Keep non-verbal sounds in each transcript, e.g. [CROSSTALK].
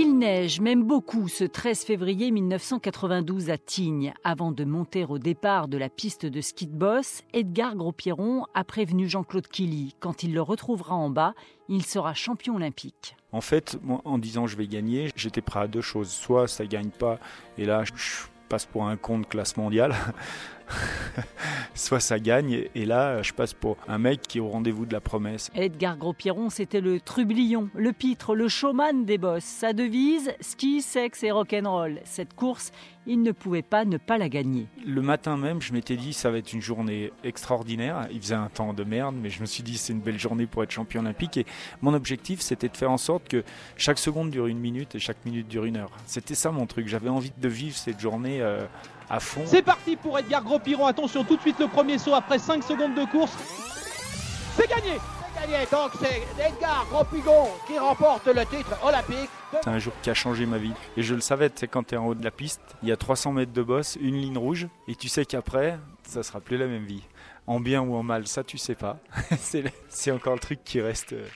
Il neige, même beaucoup, ce 13 février 1992 à Tignes. Avant de monter au départ de la piste de ski de boss, Edgar Gros-Pierron a prévenu Jean-Claude Killy. Quand il le retrouvera en bas, il sera champion olympique. En fait, en disant je vais gagner, j'étais prêt à deux choses. Soit ça gagne pas, et là je passe pour un con classe mondiale. [LAUGHS] soit ça gagne, et là, je passe pour un mec qui est au rendez-vous de la promesse. Edgar Gros-Pierron, c'était le trublion, le pitre, le showman des bosses. Sa devise, ski, sexe et rock'n'roll. Cette course, il ne pouvait pas ne pas la gagner. Le matin même, je m'étais dit, ça va être une journée extraordinaire. Il faisait un temps de merde, mais je me suis dit, c'est une belle journée pour être champion olympique. Et mon objectif, c'était de faire en sorte que chaque seconde dure une minute et chaque minute dure une heure. C'était ça mon truc. J'avais envie de vivre cette journée. Euh, c'est parti pour Edgar Gros-Piron. Attention, tout de suite le premier saut après 5 secondes de course. C'est gagné C'est gagné, donc c'est Edgar Gros-Piron qui remporte le titre olympique. C'est un jour qui a changé ma vie. Et je le savais, tu sais, quand tu es en haut de la piste, il y a 300 mètres de bosse, une ligne rouge, et tu sais qu'après, ça sera plus la même vie. En bien ou en mal, ça tu sais pas. [LAUGHS] c'est encore le truc qui reste euh,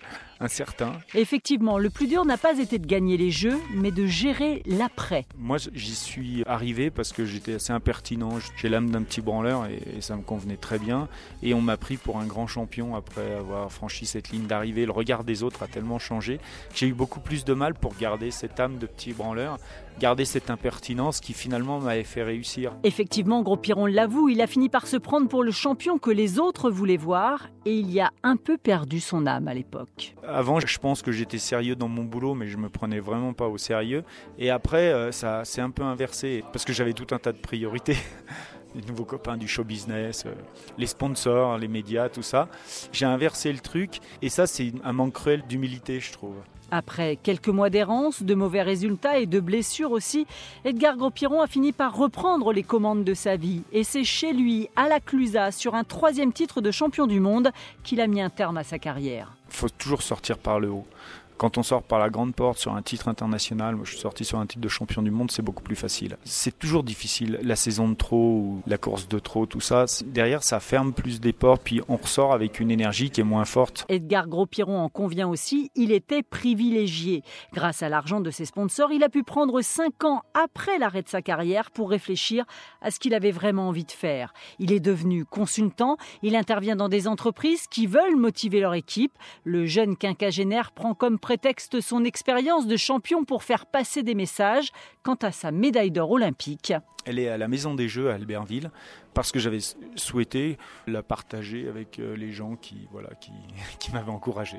incertain. Effectivement, le plus dur n'a pas été de gagner les jeux, mais de gérer l'après. Moi, j'y suis arrivé parce que j'étais assez impertinent. J'ai l'âme d'un petit branleur et, ça me convenait très bien. Et on m'a pris pour un grand champion après avoir franchi cette ligne d'arrivée. Le regard des autres a tellement changé. J'ai eu beaucoup plus de mal pour garder cette âme de petit branleur, garder cette impertinence qui finalement m'avait fait réussir. Effectivement, Gros Piron l'avoue, il a fini par se prendre pour le champion que les autres voulaient voir et il y a un peu perdu son âme à l'époque. Avant, je pense que j'étais sérieux dans mon boulot, mais je me prenais vraiment pas au sérieux. Et après, euh, ça s'est un peu inversé parce que j'avais tout un tas de priorités. [LAUGHS] les nouveaux copains du show business, euh, les sponsors, les médias, tout ça. J'ai inversé le truc et ça, c'est un manque cruel d'humilité, je trouve. Après quelques mois d'errance, de mauvais résultats et de blessures aussi, Edgar Gros-Piron a fini par reprendre les commandes de sa vie. Et c'est chez lui, à la Clusa, sur un troisième titre de champion du monde, qu'il a mis un terme à sa carrière. Il faut toujours sortir par le haut. Quand on sort par la grande porte sur un titre international, moi je suis sorti sur un titre de champion du monde, c'est beaucoup plus facile. C'est toujours difficile, la saison de trop ou la course de trop, tout ça. Derrière, ça ferme plus des portes, puis on ressort avec une énergie qui est moins forte. Edgar Gros-Piron en convient aussi, il était privilégié. Grâce à l'argent de ses sponsors, il a pu prendre 5 ans après l'arrêt de sa carrière pour réfléchir à ce qu'il avait vraiment envie de faire. Il est devenu consultant, il intervient dans des entreprises qui veulent motiver leur équipe. Le jeune quinquagénaire prend comme son expérience de champion pour faire passer des messages quant à sa médaille d'or olympique. Elle est à la Maison des Jeux à Albertville parce que j'avais souhaité la partager avec euh, les gens qui, voilà, qui [LAUGHS] m'avaient encouragé.